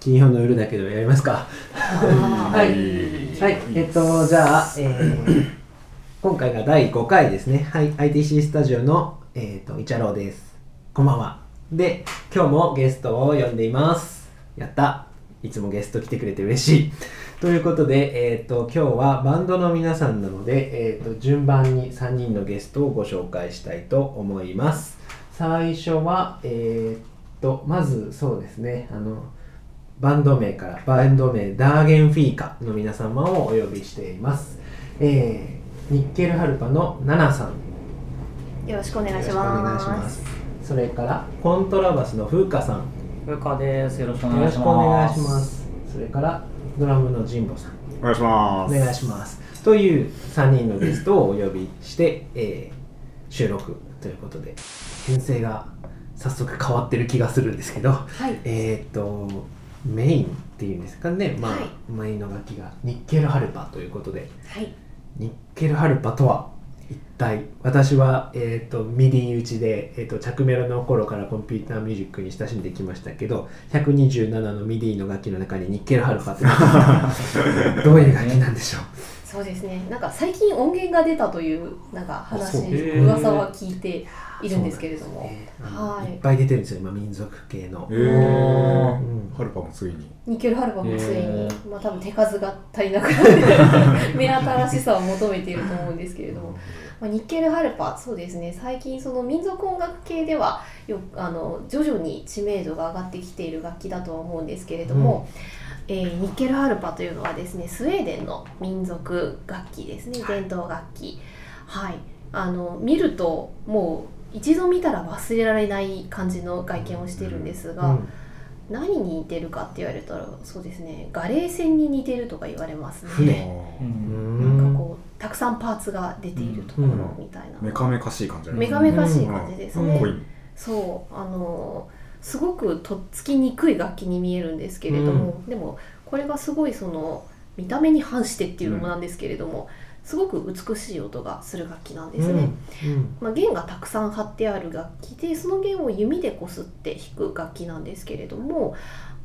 金曜の夜だけどやりますか。はい、はい、えっとじゃあ、えー、今回が第5回ですね。はい。ITC スタジオの、えー、とイチャローです。こんばんは。で今日もゲストを呼んでいます。やった。いつもゲスト来てくれて嬉しい。ということで、えーと、今日はバンドの皆さんなので、えーと、順番に3人のゲストをご紹介したいと思います。最初は、えーと、まずそうですね。あのバンド名からバンド名ダーゲンフィーカの皆様をお呼びしています、えー、ニッケルハルパのナナさん。よろしくお願いします。それからコントラバスの風花さん。風花です。よろしくお願いします。それからドラムの神保さん。お願いします。お願いします。という3人のゲストをお呼びして、えー、収録ということで編成が早速変わってる気がするんですけど、はい、えっ、とメインっていうんですかね、まあ、はい、メインの楽器がニッケルハルパということで、はい、ニッケルハルパとは一体私は、えーと、ミディ打ちで、えーと、着メロの頃からコンピューターミュージックに親しんできましたけど127のミディの楽器の中にニッケルハルパって どういう楽器なんでしょうそうですね。なんか最近音源が出たというなんか話噂は聞いているんですけれども、ね、はい、いっぱい出てるんですよ今民族系の、えー。うん、ハルパもついに。ニケルハルパもついに、まあ多分手数が足りなくなって目新しさを求めていると思うんですけれども、まあ、ニッケルハルパ。そうですね。最近その民族音楽系ではよあの徐々に知名度が上がってきている楽器だとは思うんですけれども、うん、えー、ニッケルハルパというのはですねスウェーデンの民族楽器ですね。伝統楽器。はい。あの見るともう一度見たら忘れられない感じの外見をしているんですが、うん。何に似てるかって言われたらそうですねガレー線に似てるとか言われますね。なんかこうたくさんパーツが出ているところみたいな。メカメカしい感じ。メカメカしい感じですね。そうあのすごくとっつきにくい楽器に見えるんですけれども、でもこれがすごいその見た目に反してっていうのもなんですけれども、すごく美しい音がする楽器なんですね、うん。うん、まあ、弦がたくさん張ってある楽器でその弦を弓でこすって弾く楽器なんですけれども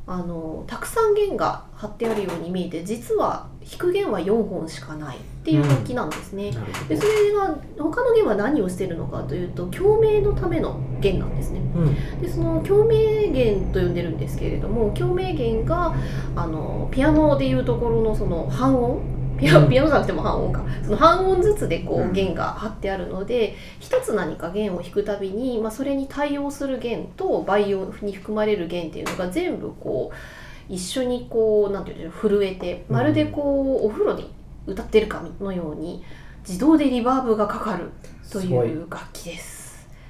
あのたくさん弦が張ってあるように見えて実は弾く弦は4本しかないっていう楽器なんですね、うん、でそれが他の弦は何をしてるのかというと共鳴のための弦なんですね、うん、でその共鳴弦と呼んでるんですけれども共鳴弦があのピアノでいうところのその半音ピアピアノじゃなくても半音か。その半音ずつでこう弦が張ってあるので一つ何か弦を弾くたびに、まあ、それに対応する弦と倍音に含まれる弦っていうのが全部こう一緒にこうなんていうの震えてまるでこうお風呂に歌ってるかのように自動でリバーブがかかるという楽器です。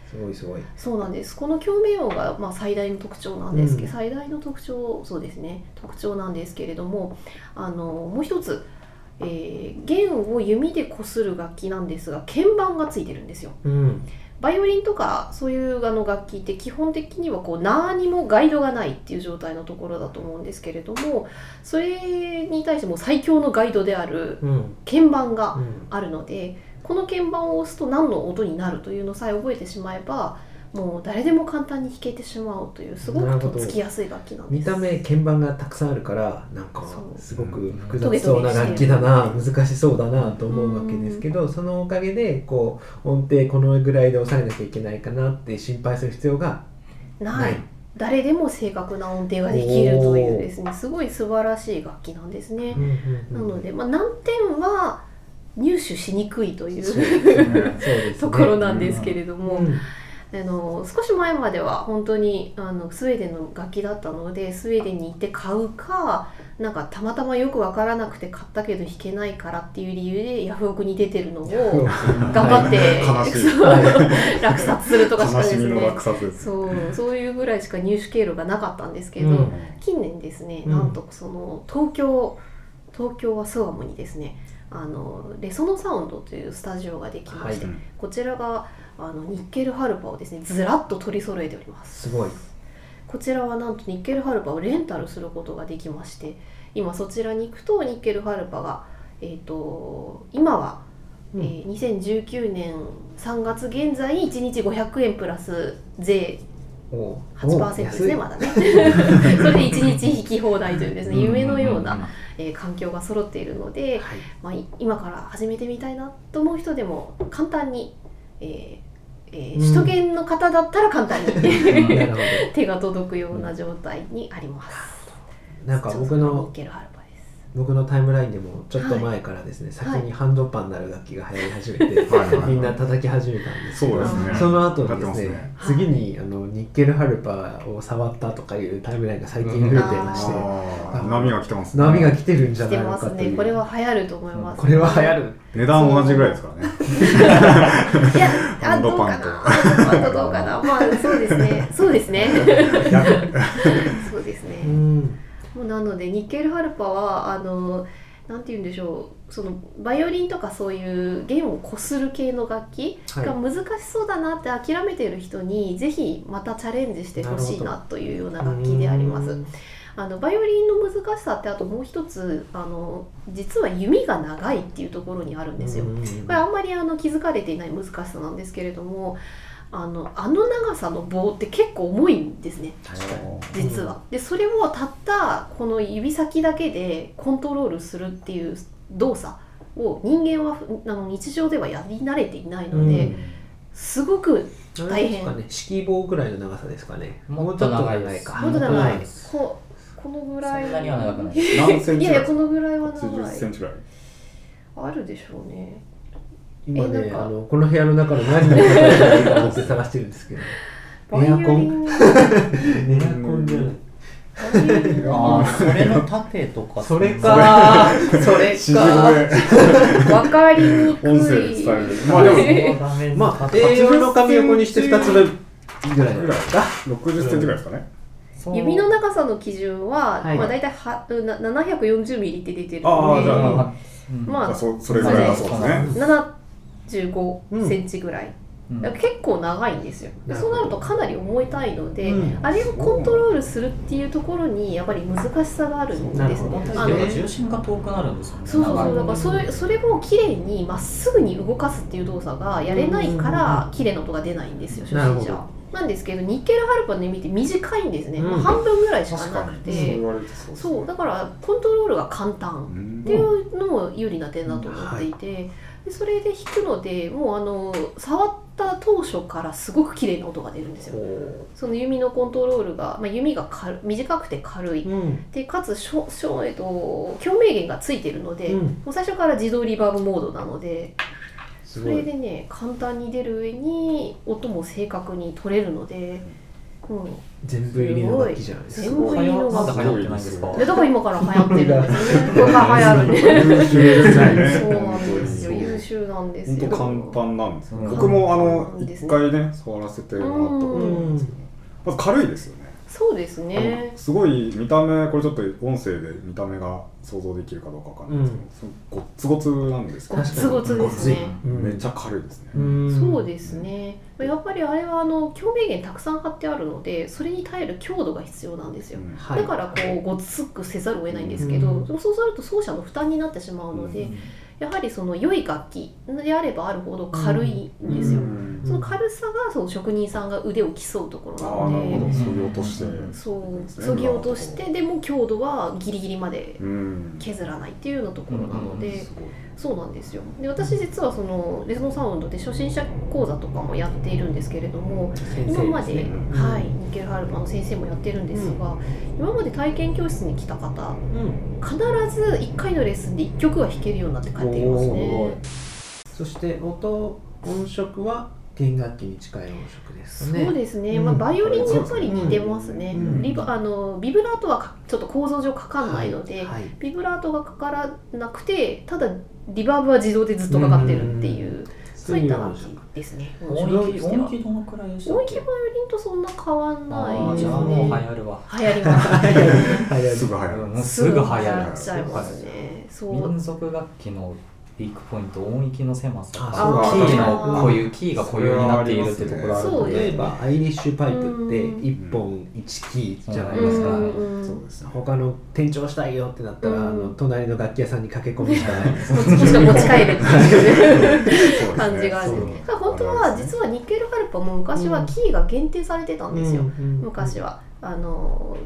すごいすごい。そうなんです。この共鳴音がまあ最大の特徴なんですけど、うん、最大の特徴そうですね。特徴なんですけれどもあのもう一つえー、弦を弓でこする楽器なんですが鍵盤がついてるんですよ。うん。バイオリンとかそういうあの楽器って基本的にはこう何もガイドがないっていう状態のところだと思うんですけれどもそれに対しても最強のガイドである鍵盤があるので、この鍵盤を押すと何の音になるというのさえ覚えてしまえばもう誰でも簡単に弾けてしまうというすごくとっつきやすい楽器なんです。見た目鍵盤がたくさんあるからなんかすごく複雑そうな楽器だな難しそうだなと思うわけですけどそのおかげでこう音程このぐらいで抑えなきゃいけないかなって心配する必要がない。誰でも正確な音程ができるというですねすごい素晴らしい楽器なんですね。なので、まあ、難点は入手しにくいという、ところなんですけれども。うんあの少し前までは本当にあのスウェーデンの楽器だったのでスウェーデンに行って買うかなんかたまたまよく分からなくて買ったけど弾けないからっていう理由でヤフオクに出てるのを頑張って落札するとかしかです。ねそうそういうぐらいしか入手経路がなかったんですけど、うん、近年ですねなんとその東京東京はスワムにですねあのレソノサウンドというスタジオができまして、はい、こちらがあのニッケルハルパをですねずらっと取り揃えております。すごい。こちらはなんとニッケルハルパをレンタルすることができまして今そちらに行くとニッケルハルパが、えーと、今は、うん、えー、2019年3月現在1日500円プラス税。8%ですねまだね。それで1日引き放題というですね夢のような、えー、環境が揃っているので、はい、まあ、今から始めてみたいなと思う人でも簡単に、えーえー、首都圏の方だったら簡単に。手が届くような状態にあります。なんか僕の僕のタイムラインでもちょっと前からですね、はい、先にハンドパンなる楽器が流行り始めて、はい、みんな叩き始めたんですけど、ね、その後にですね、ね、次にあのニッケルハルパーを触ったとかいうタイムラインが最近増えていまして、うん、波が来てますね。波が来てるんじゃないかという、ね、これは流行ると思います、これは流行る。値段同じぐらいですからね。いやハンドパンと。ハンドどうかな。まあそうですね。そうですね。そうですね、うんなのでニッケルハルパはあのなんて言うんでしょうそのバイオリンとかそういう弦をこする系の楽器が難しそうだなって諦めている人に、ぜひまたチャレンジしてほしいなというような楽器であります。あのバイオリンの難しさってあともう一つあの実は弓が長いっていうところにあるんですよ。これあんまりあの気づかれていない難しさなんですけれどもあのあの長さの棒って結構重いんですね実は。でそれをたったこの指先だけでコントロールするっていう動作を人間はあの日常ではやり慣れていないので、うん、すごく大変。ね、指揮棒ぐらいの長さですかね。もっと長いですか。もっと長い。ここのぐらい。そんなには長くない。い？やいやこのぐらいは長い。センチぐらい。あるでしょうね。今ねあのこの部屋の中の何に答えたらいいか思って探してるんですけど エアコン エアコンじゃないああ、それの盾とか。それか。それか。わかりにくい。音声伝える。まあでも、まあ A4 の紙横にして二つ分ぐらいですか。六十センチぐらいですかね。指の長さの基準は、まあ大体は七百四十ミリって出てるので、まあそそれぐらいだそうですね。15センチぐらい、うん、結構長いんですよ。でそうなるとかなり重たいので、うん、あれをコントロールするっていうところにやっぱり難しさがあるんですね。あの重心が遠くなるんですよね。そうそうそう。だからそれそれをきれいにまっすぐに動かすっていう動作がやれないから綺麗な音が出ないんですよ初心者なんですけどニッケルハルパの耳って短いんですね、うん、半分ぐらいしかなくて。そうだからコントロールが簡単。っていうのも有利な点だと思っていて、はい。でそれで弾くのでもうあの触った当初からすごく綺麗な音が出るんですよ。その弓のコントロールが、まあ、弓が軽短くて軽い、うん、でかつしょしょ、えっと、共鳴弦がついてるので、うん、もう最初から自動リバーブモードなのでそれでね簡単に出る上に音も正確に取れるので。全部入りの楽器じゃないですか。全部入りの楽器。流行ってないですか。だから今から流行ってるんですよね。これが流行るね。そうなんですよ。優秀なんですよ。本当簡単なんです。僕もあの一回ね触らせてもらったことあるんですけど、まず軽いですよね。そうですね。すごい見た目これちょっと音声で見た目が想像できるかどうかわかんないですけど、うん、ごっつごつなんですごつごつですね、めっちゃ軽いですね、そうですね。やっぱりあれはあの共鳴源たくさん貼ってあるのでそれに耐える強度が必要なんですよ、うん、だからこうごつくせざるを得ないんですけど、そうすると奏者の負担になってしまうので、やはりその良い楽器であればあるほど軽いんですよ、その軽さがその職人さんが腕を競うところなので。そぎ落として。そう。そぎ落としてでも強度はギリギリまで削らないっていうようなところなので、そうなんですよ。で私実はそのレゾノサウンドで初心者講座とかもやっているんですけれども、今まで、はい、ニケル・ハルパの先生もやってるんですが、今まで体験教室に来た方、必ず1回のレッスンで1曲は弾けるようになって帰っていますね。そして音音色は弦楽器に近い音色ですね。そうですね。うん、まあバイオリンにやっぱり似てますね。うん、リブあのビブラートはちょっと構造上かかんないので、はい。はい、ビブラートがかからなくて、ただリバーブは自動でずっとかかってるっていう。うんそういった楽器ですね。音域音域どのくらいでした音域バイオリンとそんな変わんないですね。もう流行るわ。流行ります。流行る。すぐ流行る。すぐ流行っちゃいますね。そう。民族楽器のウィークポイント音域の狭さあそうキーの固有キーが固有になっているってところあるそうです例えばアイリッシュパイプって1本1キーじゃないですか、そうですね。他の転調したいよってなったら、うん。あの隣の楽器屋さんに駆け込むしかないですもしくは持ち帰るっていうそうですね感じがある。本当は実はニッケルハルパも昔はキーが限定されてたんですよ、昔は。あの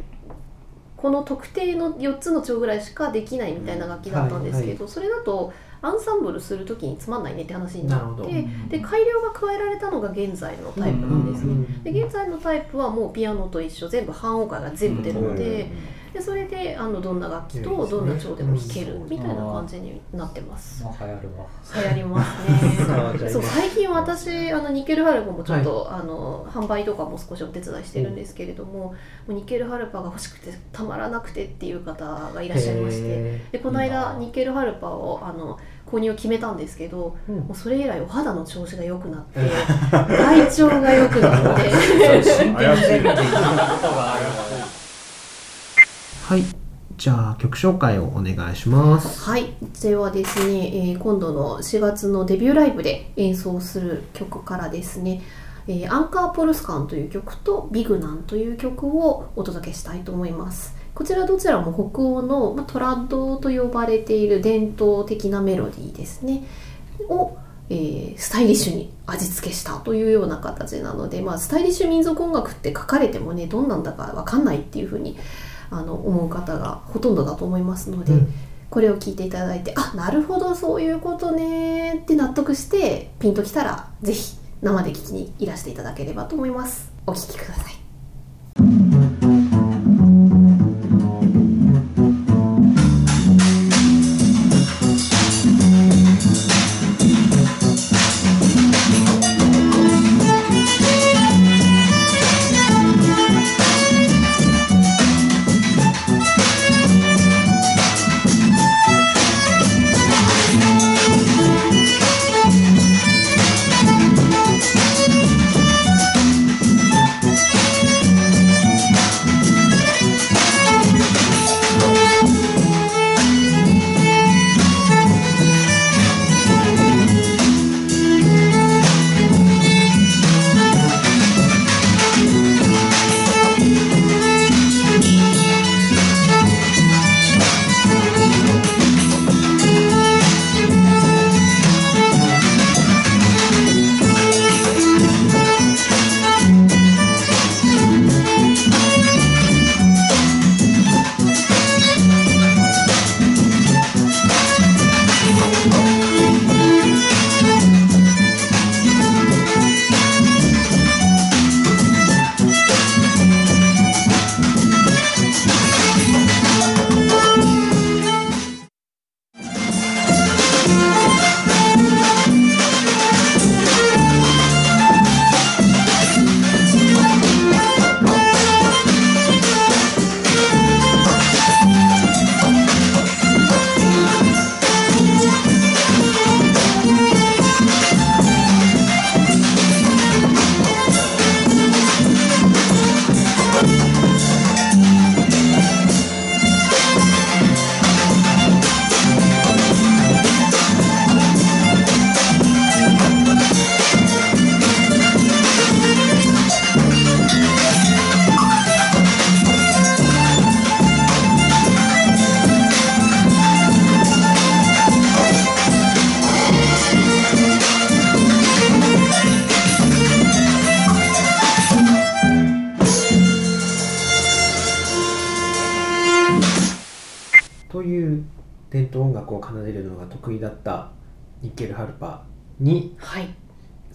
この特定の4つの調ぐらいしかできないみたいな楽器だったんですけど、それだとアンサンブルする時につまんないねって話になってで改良が加えられたのが現在のタイプなんですね。うんで現在のタイプはもうピアノと一緒全部半音階が全部出るので,、でそれであのどんな楽器とどんな調でも弾けるうん。みたいな感じになってます。まあ流行るわ流行りますね。そう最近私あのニッケルハルパもちょっと、あの販売とかも少しお手伝いしてるんですけれども、もうニッケルハルパが欲しくてたまらなくてっていう方がいらっしゃいましてへでこの間ニッケルハルパをあの購入を決めたんですけどーうん。もうそれ以来お肌の調子が良くなって 体調が良くなって はい。じゃあ曲紹介をお願いします。はい。ではですね、えー今度の4月のデビューライブで演奏する曲からですねえーアンカーポルスカンという曲とビグナンという曲をお届けしたいと思います。こちらどちらも北欧の、まあ、トラッドと呼ばれている伝統的なメロディーですねを、えースタイリッシュに味付けしたというような形なので、まあ、スタイリッシュ民族音楽って書かれてもねどんなんだかわかんないっていうふうにあの思う方がほとんどだと思いますので、うん。これを聞いていただいてあなるほどそういうことねって納得してピンときたらぜひ生で聞きにいらしていただければと思います。お聞きください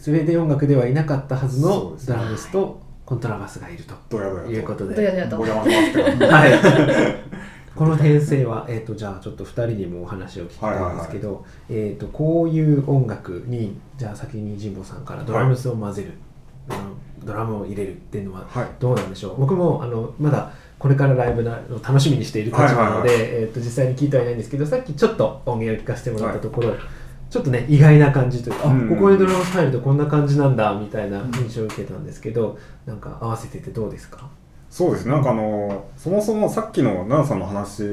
スウェーデン音楽ではいなかったはずのドラムスとコントラバスがいると。いうことで、この編成は、えー、とじゃあちょっと2人にもお話を聞きたいんですけど、えー、とこういう音楽にじゃあ先に神保さんからドラムスを混ぜる、あのドラムを入れるっていうのははい。どうなんでしょう？僕もあのまだこれからライブなのを楽しみにしている立場なので、はいはいえー、と実際に聞いてはいないんですけどさっきちょっと音源を聞かせてもらったところ、ちょっとね意外な感じというか、あうん。ここでドラムス入るとこんな感じなんだみたいな印象を受けたんですけど、なんか合わせててどうですか？そうですね。なんかあのそもそもさっきの奈々さんの話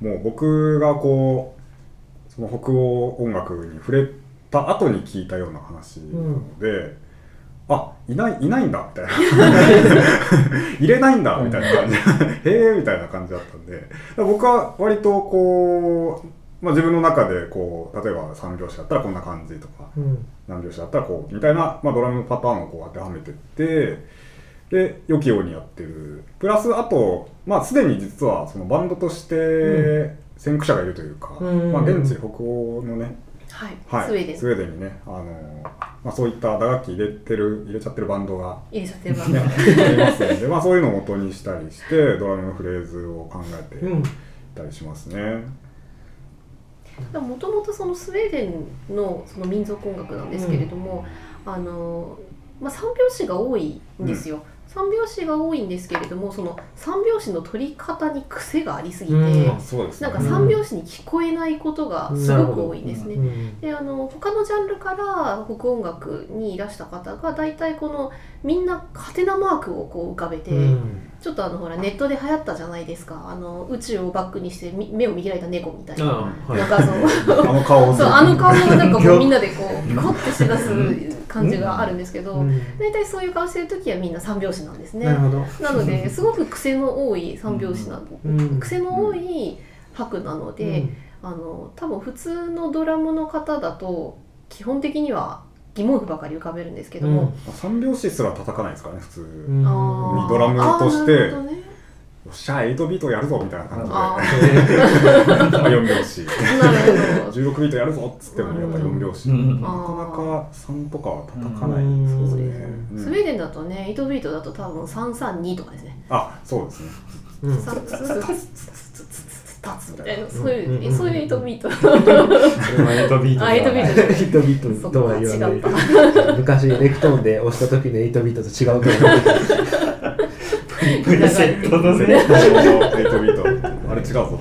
も僕がこうその北欧音楽に触れた後に聞いたような話なので、あいないいないんだみたいな。入れないんだみたいな感じ。へえみたいな感じだったんで。僕は割とこう、まあ、自分の中でこう例えば3拍子だったらこんな感じとか、うん、何拍子だったらこうみたいな、まあ、ドラムパターンをこう当てはめてってで良きようにやってる。プラスあとまあすでに実はそのバンドとして先駆者がいるというか、うん、まあ、現地北欧のねはい、はい、スウェーデン。スウェーデンにねあの、まあ、そういった打楽器入れてる入れちゃってるバンドが入れちゃってるバンドが、ありますので、まあ、そういうのを元にしたりしてドラムのフレーズを考えていたりしますね。もともとそのスウェーデンのその民族音楽なんですけれども、うん、あのまあ、三拍子が多いんですよ。うん三拍子が多いんですけれどもその三拍子の取り方に癖がありすぎて、うん。ね、なんか三拍子に聞こえないことがすごく多いんですね。うん、であの他のジャンルから北音楽にいらした方が大体このみんなハテナマークをこう浮かべて、うん、ちょっとあのほらネットで流行ったじゃないですか。あの宇宙をバックにして目を見開いた猫みたいな、はい、なんかそのあの顔そう あの顔をなんかこうみんなでこうコッてしだす感じがあるんですけど、大体そういう顔してる時はみんな三拍子なんですね。なのですごく癖の多い三拍子な、うん、癖の多い拍なので、あの多分普通のドラムの方だと基本的には疑問符ばかり浮かべるんですけども、うん、三拍子すら叩かないですからね普通。にドラムとして、ね、よっしゃ8ビートやるぞみたいな感じで。4 拍子。16ビートやるぞっつってもやっぱ4拍子、うん、なかなか3とかは叩かないですね、うん、スウェーデンだとね8ビートだと多分332とかですね。あそうですね、うん、立つみたいな。そういう、そういう8ビート。それは8ビートあ8ビート8ビートとは言わない。昔エレクトーンで押した時の8ビートと違うと思プリセットのね。8ビートあれ違うぞ。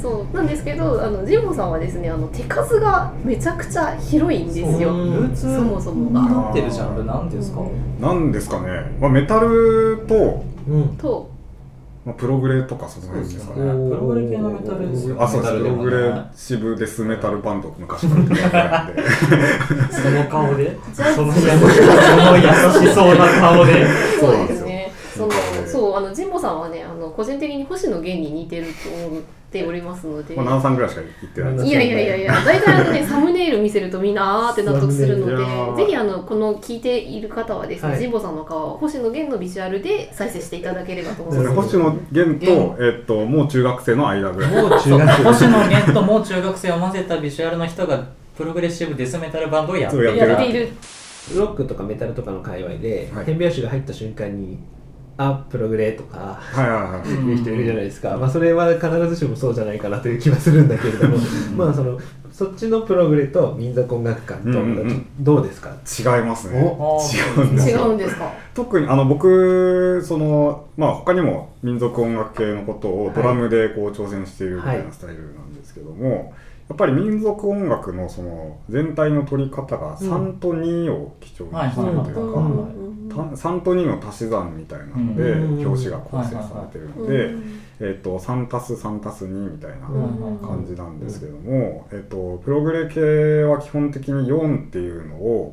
そうなんですけどあのジンボさんはですねあの手数がめちゃくちゃ広いんですよ。そもそもが。なってるジャンルなんですか？なんですかね、まあ、メタルと、うん、とまあ、プログレとかその辺ですかね。プログレ系のメタルですよ、あ、そうです。プログレシブデスメタルバンド昔からって その顔で？そのその優しそうな顔で？そうですね。そのそうあの神保さんはねあの個人的に星野源に似てるとておりますので、まあ、7さんぐらいしか言ってない。いやいやいやいや大体あのねサムネイル見せるとみんなあーって納得するのでぜひあのこの聞いている方はですね、はい、神保さんの顔星野源のビジュアルで再生していただければと思います。星野源と,、えっともう中学生の間ぐらい。もう中学生。星野源ともう中学生を混ぜたビジュアルの人がプログレッシブデスメタルバンドをやっている。ロックとかメタルとかの界隈で、はい、変拍子が入った瞬間にあプログレとか、はいう人いるじゃないですか、まあ、それは必ずしもそうじゃないかなという気はするんだけれども まあそのそっちのプログレと民族音楽館とどうですか、違いますね。違うんです違うんですか？特にあの僕その、まあ、他にも民族音楽系のことをドラムでこう挑戦しているみたいなスタイルなんですけども、はいやっぱり民族音楽のその全体の取り方が3と2を基調にしてるというか、3と2の足し算みたいなので表紙が構成されてるので、えー、と3たす3たす2みたいな感じなんですけども、えー、とプログレ系は基本的に4っていうのを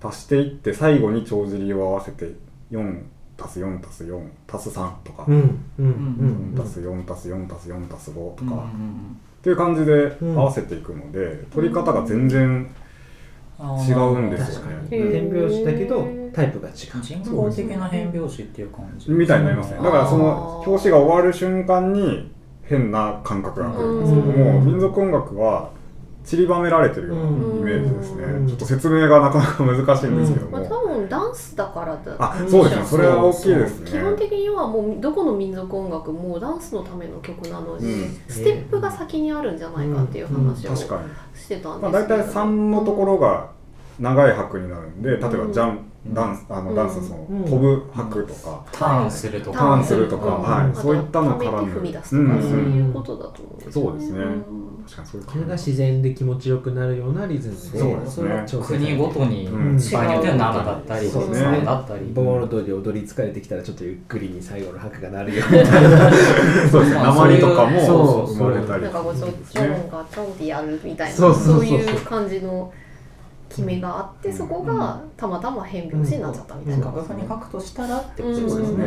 足していって最後に帳尻を合わせて4足す4足す4足す3とか、4足す4足す4足す4足す5とか。っていう感じで合わせていくので、うん、取り方が全然違うんですよね。変拍子だけどタイプが違う。人工的な変拍子っていう感じ。みたいになりますね。だからその表紙が終わる瞬間に変な感覚が来るんですけども、民族音楽は散りばめられてるようなイメージですね、うん、ちょっと説明がなかなか難しいんですけども、う。ん、まあ、多分ダンスだからだあそうですね。それは大きいですね。基本的にはもうどこの民族音楽もダンスのための曲なので、うん、ステップが先にあるんじゃないかっていう話をしてたんですけど、まあ、大体3のところが長い拍になるんで例えばジャン、ダンスあのダンスその、飛ぶ拍とか、ターンするとか。ターンするとか、はい、そういったのからむ踏み出すとか、そういうことだと思うんですそうですね、確かにそういうこれが自然で気持ちよくなるようなリズムで。そうですね。国ごとにうん。場合によっては生だったりそうですね。3だったり。盆踊り踊り疲れてきたらちょっとゆっくりに最後の拍が鳴るよう そうですね。まあ鉛とかもそう生まれたりなんかこうちょちょんがちょんってやるみたいなそうそうそう。そういう感じの決めがあってそこがたまたま変拍子になっちゃったみたいな、楽譜に書くとしたらってことですね、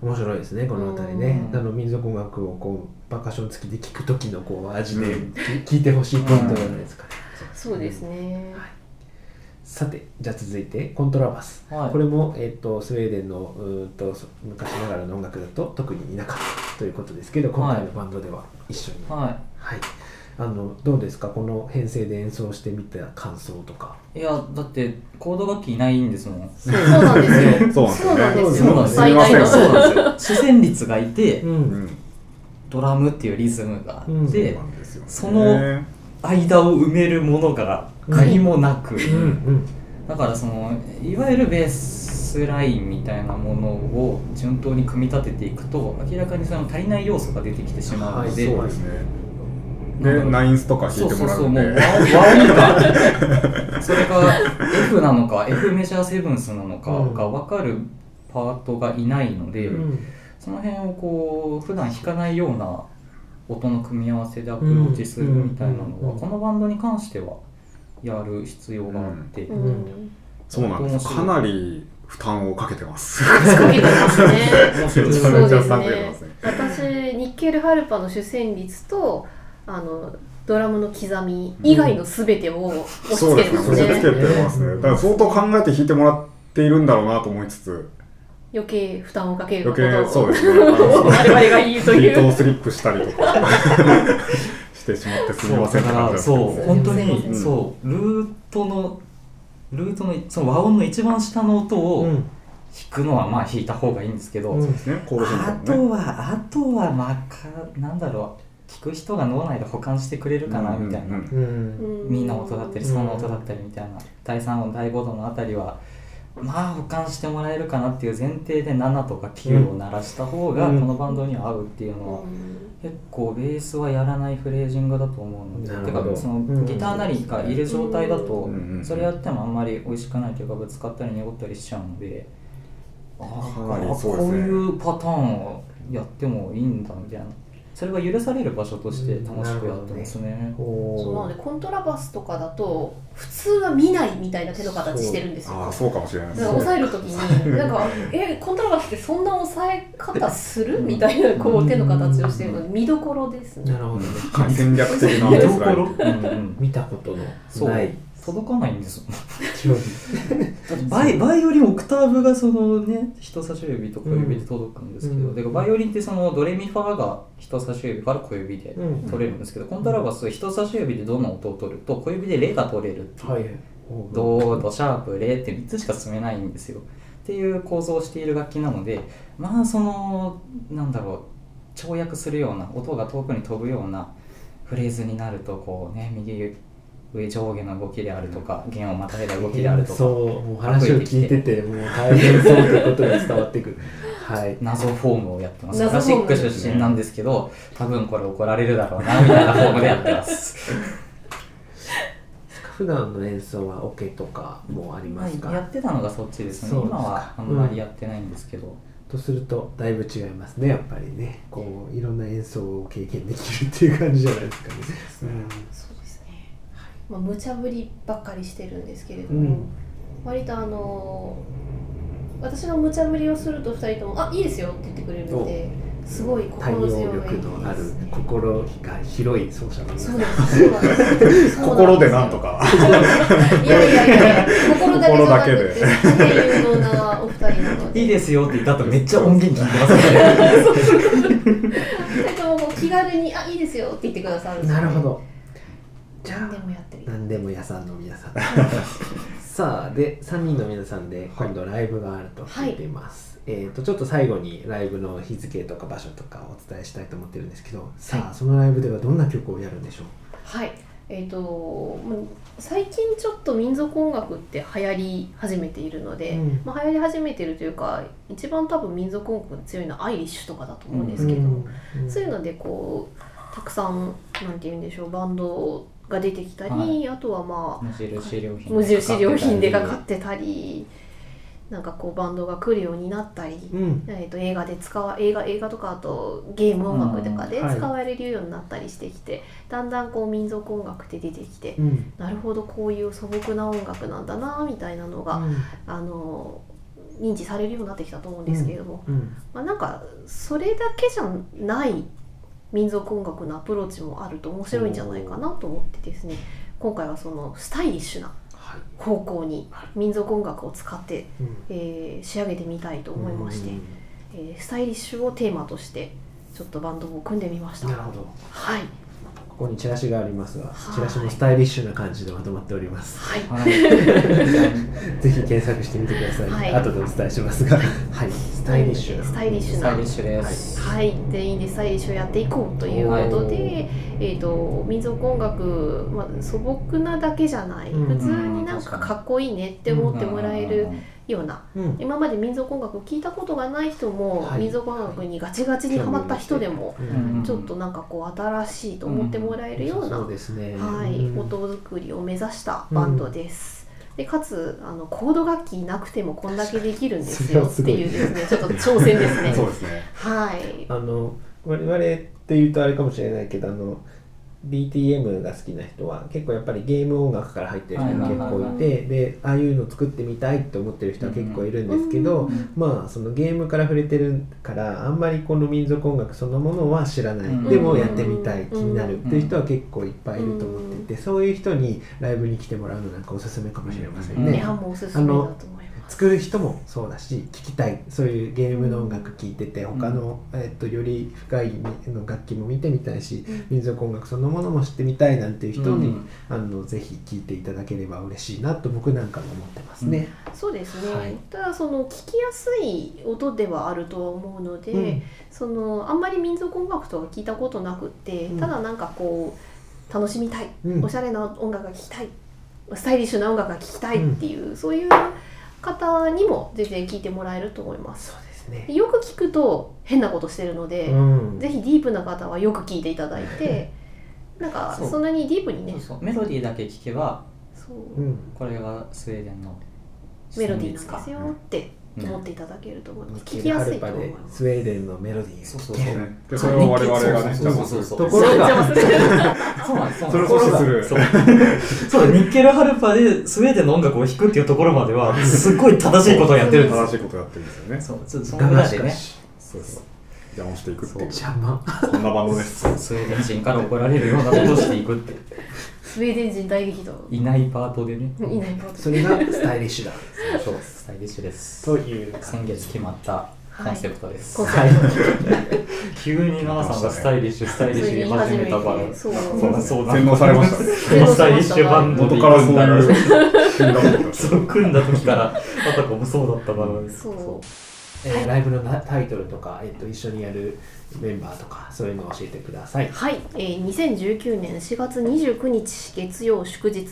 面白いですねこの辺りね、うん。あの民族音楽をこうパーカッション付きで聴く時のこう味で聴いてほしいポイントじゃないですか。ね、そうですね、さてじゃあ続いてコントラバス、はい。これも、えっとスウェーデンのうーんとそ昔ながらの音楽だと特にいなかったということですけど今回のバンドでは一緒に。ははい、あのどうですか？この編成で演奏してみた感想とか。いいやだってコード楽器いないんですもん。そうなんですよ。そうなんですよ。ねそうなんですよ。そう最大のすいませんそうなんですよ。主旋律がいてううん。んドラムっていうリズムがあって、うん。その間を埋めるものが何もなく、うん。だからそのいわゆるベースラインみたいなものを順当に組み立てていくと明らかにその足りない要素が出てきてしまうので、はいそうですねでナインスとか弾そいうてそうそうもうもらうワワオがそれが F なのか F メジャーセブンスなのかが分かるパートがいないので、うん。その辺をこう普段弾かないような音の組み合わせでアプローチするみたいなのうんはこのバンドに関してはやる必要があって、うんうんそうなんですかなり負担をかけてます。かけてますね。めちゃめちゃてますね。ね私ニッケル・ハルパの主旋律とあのドラムの刻み以外の全てを押しそう付けてますねですね。押し付けてますね。だから相当考えて弾いてもらっているんだろうなと思いつつ。余計負担をかけること余計そうをですね。我々が言うとビいう。ートをスリップしたりとか。してしまってすみませんって感じなんですけどそう本当に、うん。そうルートのルートのその和音の一番下の音を弾うん。くのはまあ弾いた方がいいんですけど、うんですね。コード進あとはあとはまあかなんだろう聞く人が脳内で保管してくれるかなみたいな、うん。うんうんミの音だったりソの音だったりみたいな、第3音第5度のあたりはまあ保管してもらえるかなっていう前提で7とか9を鳴らした方がこうん。のバンドには合うっていうのは、うん。結構ベースはやらないフレージングだと思うので。てかそのうん。ギターなりがいる状態だとそれやってもあんまり美味しくないというかぶつかったり濁ったりしちゃうのでああこういうパターンをやってもいいんだみたいなそれが許される場所として楽しくやってますね。おそうなのでコントラバスとかだと普通は見ないみたいな手の形してるんですよ。ああそうかもしれないでだからすね押さえるときに なんか「えコントラバスってそんな押さえ方する?」みたいなこう手の形をしてるので見どころですね。なるほどね。は い戦略的な見どころ、うんうん、見たことのない届かないんです バイバイオリンオクターブがそのね人差し指と小指で届くんですけど、うん。でバイオリンってそのドレミファが人差し指から小指でうん取れるんですけど、コントラバス人差し指でどの音を取ると小指でレが取れるっていう、はい。ドドシャープレって3つしか進めないんですよ。っていう構造をしている楽器なのでまあそのなんだろう跳躍するような音が遠くに飛ぶようなフレーズになるとこうね右上上下の動きであるとか弦をまたいだ動きであるとかそうもう話を聞いててもう大変そうってことが伝わってくる。はい。謎フォームをやってます。ク謎ラシックフォーム出身なんですけど多分これ怒られるだろうなみたいなフォームでやってます。普段の演奏はオケとかもありますか、やってたのがそっちですね。今はあんまりやってないんですけど、とするとだいぶ違いますねやっぱりね。こういろんな演奏を経験できるっていう感じじゃないですかね。そうですね、まあ、無茶ぶりばっかりしてるんですけれども、うん。割とあの私の無茶ぶりをすると2人とも「あいいですよ」って言ってくれるのですごい心強い。力のあるですね心が広い奏者の皆さそうんですそうです。心でなんとか。いやいやいや心だけで。大変有能なお二人なので。いいですよって言った後めっちゃ音源聞いてますね。気軽に「あいいですよ」って言ってくださるなるほど。じゃ何であもや何でも屋さんの皆さん。さあで3人の皆さんで今度ライブがあると聞いています、えっ、とちょっと最後にライブの日付とか場所とかお伝えしたいと思ってるんですけどさあ、はいそのライブではどんな曲をやるんでしょう？はい。えーとまあ最近ちょっと民族音楽って流行り始めているので、うん。まあ、流行り始めてるというか一番多分民族音楽が強いのはアイリッシュとかだと思うんですけど、うん。そういうのでこうたくさんなんて言うんでしょうバンドが出てきたり、はあとはまあ無印良品無印良品でかかってたりなんかこうバンドが来るようになったり、うん。えー、と映画で使わ映画映画とかあとゲーム音楽とかでうんはい。使われるようになったりしてきて、だんだんこう民族音楽って出てきて、うん。なるほどこういう素朴な音楽なんだなみたいなのが、あの認知されるようになってきたと思うんですけれども、うん。まあ、なんかそれだけじゃない民族音楽のアプローチもあると面白いんじゃないかなと思ってですね今回はそのスタイリッシュなはい方向に民族音楽を使って、うん。えー仕上げてみたいと思いまして、うん。えースタイリッシュをテーマとしてちょっとバンドを組んでみました。なるほど。はい、ここにチラシがありますがはい。チラシもスタイリッシュな感じでまとまっております。はい、はい。ぜひ検索してみてください、はい。後でお伝えしますが。はい。スタイリッシュ。なスタイリッシュな。スタイリッシュです、はい、全員でスタイリッシュをやっていこうということで、えー、と民族音楽、まあ、素朴なだけじゃない、うん。普通になんかかっこいいねって思ってもらえるような、うん。今まで民族音楽を聞いたことがない人も、はい。民族音楽にガチガチにハマった人でも、うんちょっとなんかこう新しいと思ってもらえるような、そうですね。はい、うん。音作りを目指したバンドです。でかつあのコード楽器なくてもこんだけできるんですよっていうですねちょっと挑戦ですね。そうですね。はい。あの我々って言うとあれかもしれないけどあの DTM が好きな人は結構やっぱりゲーム音楽から入ってる人が結構いてでああいうの作ってみたいって思ってる人は結構いるんですけど、うんまあそのゲームから触れてるからあんまりこの民族音楽そのものは知らない、うん。でもやってみたい、気になるっていう人はうん結構いっぱいいると思っていて、そういう人にライブに来てもらうのなんかおすすめかもしれませんうんね。いや作る人もそうだし聴きたい。そういうゲームの音楽聴いてて他の、えっとより深いの楽器も見てみたいしうん。民族音楽そのものも知ってみたいなんていう人に、うん。あのぜひ聴いていただければ嬉しいなと僕なんかも思ってますね。そうですね、はい。ただその聞きやすい音ではあるとは思うので、うん。そのあんまり民族音楽とは聞いたことなくって、うん。ただなんかこう楽しみたい、うん。おしゃれな音楽が聴きたい。スタイリッシュな音楽が聴きたいっていう、そういう方にも全然聞いてもらえると思います。そうですね。よく聞くと変なことしてるので、うん。ぜひディープな方はよく聞いていただいて なんかそんなにディープにね。メロディーだけ聞けばそう。うんこれがスウェーデンのメロディーなんかですよって。うん思っていただけると思います、ミッケル聞きやすいとハルパで思いますスウェーデンのメロディーそうそうそう。でそれを我々がねそうそうそうそう。ところが。そうなんです。そうなんです。それを阻止する。そう。そう。だニッケルハルパでスウェーデンの音楽を弾くっていう。ところまではすごい正しいことをやってるんですよ正しいことやってるんですよねそう。そそだの裏でねがしかしそう。そう。邪魔していくっていう。邪魔そんなバンドですスウェーデン人から怒られるよう。なことをしていくってスウェーデン人大激怒。いないパートでね。いないことそれがスタイリッシュだ。そうスタイリッシュです。という先月決まったコンセプトです、はい。急に奈々さんがスタイリッシュスタイリッシュ言い始めたから。そう。そう洗脳されました。ねスタイリッシュバンドで元から そう。いう。組んだ時からあたかもそうだったからそうえーライブのタイトルとか、えっと一緒にやるメンバーとかそういうのを教えてください。はい、えー、2019年4月29日月曜祝日、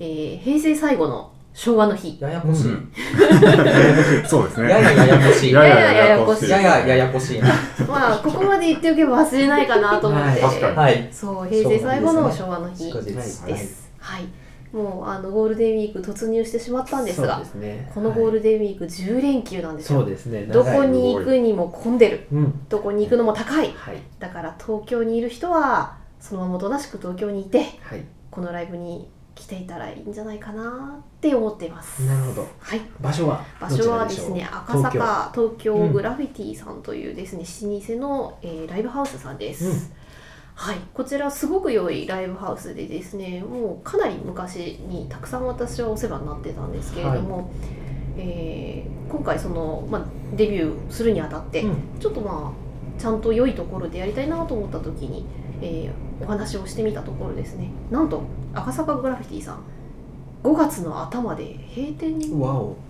えー平成最後の昭和の日。ややこしい、うん。そうですね。ややややこしい。やややややこしい。ややややこしい。な まあここまで言っておけば忘れないかなと思って、はい。確かに。はい。そう平成最後の昭和の日です、はい。はいもうあのゴールデンウィーク突入してしまったんですがね。このゴール、ルデンウィーク10連休なんですよ、そうですね。どこに行くにも混んでるうん。どこに行くのも高いはい。だから東京にいる人はそのままおとなしく東京にいてはい。このライブに来ていたらいいんじゃないかなって思っていますなるほど。はい場所は場所はですね赤坂東京うんグラフィティさんというですね、老舗の、えーライブハウスさんです、うんはい。こちらすごく良いライブハウスでですねもうかなり昔にたくさん私はお世話になってたんですけれども、えー今回その、まあ、デビューするにあたって、うん。ちょっとまあちゃんと良いところでやりたいなと思った時に、えーお話をしてみたところですね。なんと赤坂グラフィティさん5月の頭で閉店に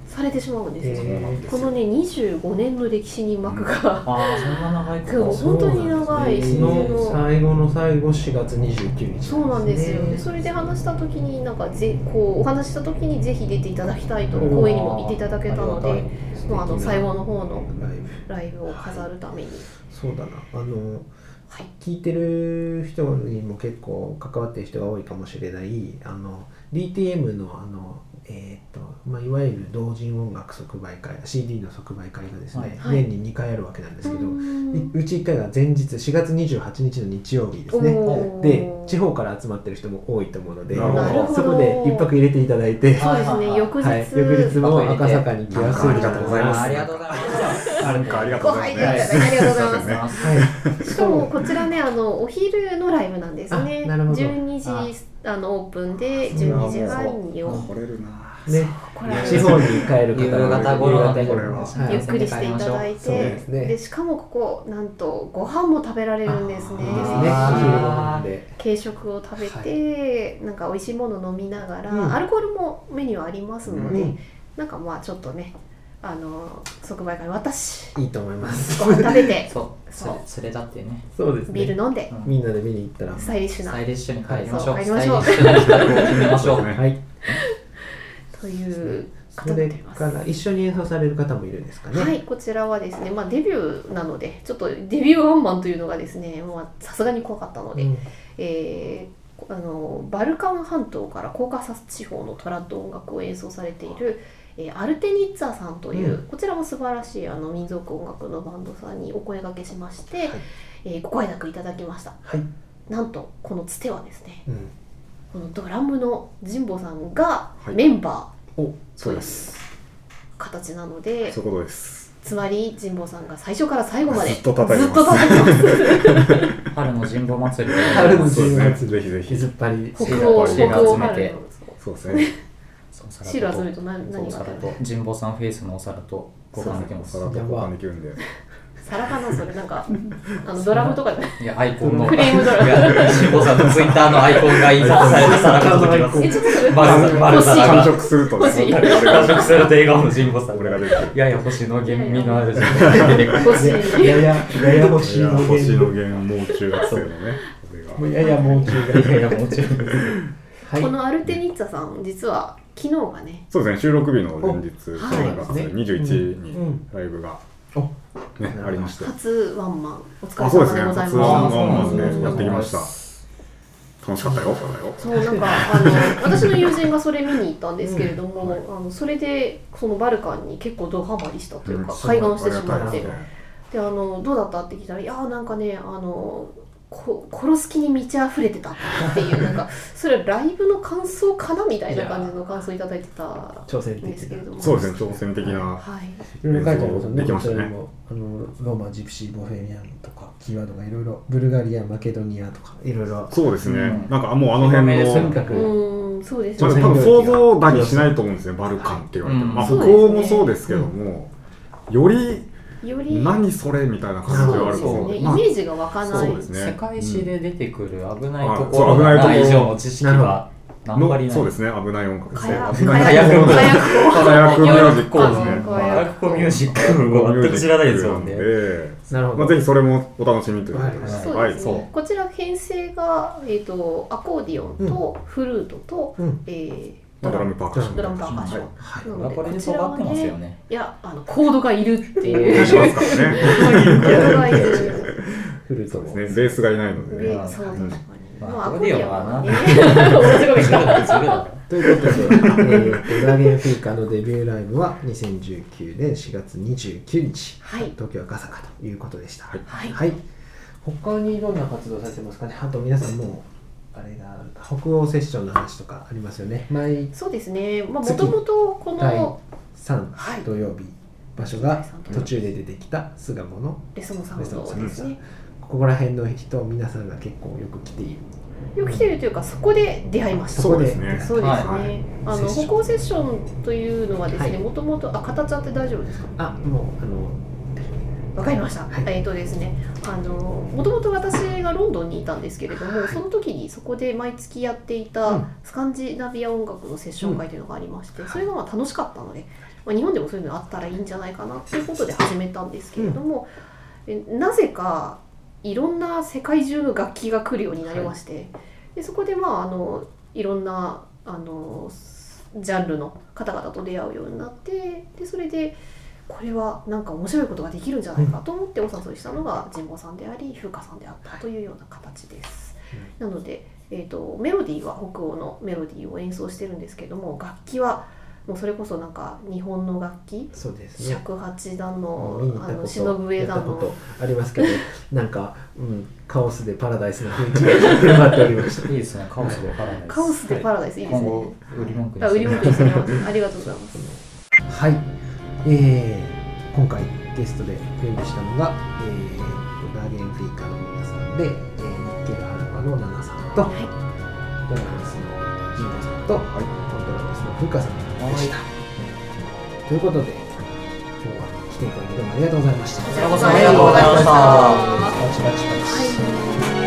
されてしまうんですよ、へー。このね25年の歴史に幕が、ああそんな長いそうこ本当に長いその。最後の最後4月29日そうなんですよ、でねそれで話した時になんかぜこうお話した時にぜひ出ていただきたいとおー公演にも行っていただけたのでもうあの最後の方のライブ。を飾るために、そうだな。あのはい、聞いてる人にも結構関わってる人が多いかもしれないあの DTM のあのえーとまあ、いわゆる同人音楽即売会 CD の即売会がですね、はい。年に2回あるわけなんですけど、うち1回が前日4月28日の日曜日ですね。で地方から集まってる人も多いと思うのでそこで一泊入れていただいて、そうですね、はい翌日、はい、翌日も赤坂に来やすいありがとうございますなんかありがとうごござい配ますありがとうございます。はい。しかもこちらねあのお昼のライブなんですね。あなるほど。12時あ。のオープンで12時半にを来れるなね。地方に帰る方夕方頃夕方これは。はいゆっくりしていただいて。ですね。でしかもここなんとご飯も食べられるんですね。軽食を食べて、なんか美味しいもの飲みながら、うん。アルコールもメニューありますので、うん。なんかまあちょっとねあの即売会私いいと思います。ご飯食べて。そう。そう。それ連れ立ってね。そうですね。ビール飲んで。うん。みんなで見に行ったら。スタイリッシュな。スタイリッシュに帰りましょう。はいそう帰りましょう。スタイリッシュな企画を決めましょう。はい という方になっています。から一緒に演奏される方もいるんですかね。はい、こちらはですね、まあ、デビューなので、ちょっとデビューワンマンというのがですね、まあさすがに怖かったので、うん。えーあのバルカン半島からコーカサス地方のトラッド音楽を演奏されている、えーアルテニッツァさんという、うん。こちらも素晴らしいあの民族音楽のバンドさんにお声掛けしまして、はい。えーご快諾いただきました。はい、なんとこのつてはですね、うん、このドラムの神保さんがはい。メンバーおそうです。形なので、そういうことです。つまり神保さんが最初から最後までずっと叩いてます。春の神保祭りで。春のそうですね。10月ぜひぜひ。水っ張り北欧北欧集めて。春のそうですねそう皿と。シール集めると何何があると。神保さんフェイスのお皿と交換できます皿と交換できるんで皿かなそれなんか あのドラムとかで。いやアイコンの。フレームドラム。いや神保さんのツイッターのアイコンが印刷された皿が届きますえちょっとそれバルバル欲しい。皿完食するとね欲しい。俺完食がすると笑顔の神保さん俺が出てくるやや星の厳味のある神保さんが出てくる欲しい。やややや星い。やのもう中学生のね俺がもうややもう中がい。やい。やもちろんはい。このアルテニッツァさん実は昨日がね。そうですね収録日の前日おはい。3月ね21にうん。ライブがお。ねありまして。初ワンマン。お疲れ様でござい初ワンますマンそうなんです。ねでやってきました。楽しかったよ。そうなんかあの 私の友人がそれ見に行ったんですけれども、はいあのそれでそのバルカンに結構ドハマりしたというか、うん。開眼してしまって。であのどうだったって聞いたら「いやーなんかねあのこ殺す気に満ち溢れてた」っていうなんか それライブの感想かなみたいな感じの感想いただいてた挑戦んですけれども。そうですね挑戦的なはい。いろいろ書いてありますよね。できましたね。あのローマジプシーボフェリアンとかキーワードがいろいろブルガリアマケドニアとかいろいろ。そうですね。うん。なんかもうあの辺のとにかくうーんそうです。まあ、ね多分想像だにしないと思うんですね、バルカンって言われても、うんまあ、北欧もそうですけども、よりより。何それみたいな感じはあるとそう思うまあですね。イメージが湧かない。そうですね。世界史で出てくる危ないうん。ところ。があそう危ないの知識のそうですね、危ない音楽ですね。火薬。火薬ミュージック。ですね。火薬ミュージック。を全く知らないですもんぜひそれもお楽しみということで。はい。す。そう。ですね、はいこちら編成が、えー、とアコーディオンとフルートと、うん。えーまあドラムパーカッション。ドラムパーカッション、はい。なのでこれでこちらは尖ってますよね。ねいやあのコードがいるっていう。しますからね。コードがいるフルートもそうですね、ベースがいないのでね。でそう確かに、まあまあ、アコーディオンはということで、えー、とラーゲンフィーカーのデビューライブは2019年4月29日、はい。東京赤坂ということでした。はい。はい。他にどんな活動されてますかね？あと皆さんもうあれが北欧セッションの話とかありますよね。毎そうですね。も月。ともとこ第の3はい土曜日、場所が第途中で出てきた巣鴨のレソノサウンドですね。ここら辺の人皆さんが結構よく来ている。よく来てるというかそこで出会いました。そうですね。そうですね、はいあのセッション。歩行セッションというのはですねはい。もともとあ形あって大丈夫ですか？あもうあのわかりました。はい、えっ、ー、とですね、あのもともと私がロンドンにいたんですけれども、はい、その時にそこで毎月やっていたスカンジナビア音楽のセッション会というのがありまして、うん、それがまあ楽しかったので、まあ、日本でもそういうのあったらいいんじゃないかなということで始めたんですけれども、うん、えなぜかいろんな世界中の楽器が来るようになりまして、はい、でそこでまああのいろんなあのジャンルの方々と出会うようになってでそれでこれはなんか面白いことができるんじゃないかと思ってお誘いしたのが神保さんであり風花さんであったというような形です。なので、えーと、メロディーは北欧のメロディーを演奏してるんですけども楽器はもうそれこそなんか日本の楽器？そうです、ね、尺八だのあの忍笛だの。ありますけどなんか、うん、カオスでパラダイスの雰囲気が 広がっておりました。いいですねカオスでパラダイス。カオスでパラダイスいいですね。売り文句にしてますありがとうございます。はいえー、今回ゲストでお呼びしたのが、えー、ガーデンフリーカーの皆さんで、えー、日経ハルカの奈々さんと、はい、ドラゴンスの神保さんと、はい、コントラバスの風花さんでした。ということで、今日は来ていただきどうもありがとうございました。こちらこそありがとうございました。パチパチパチ。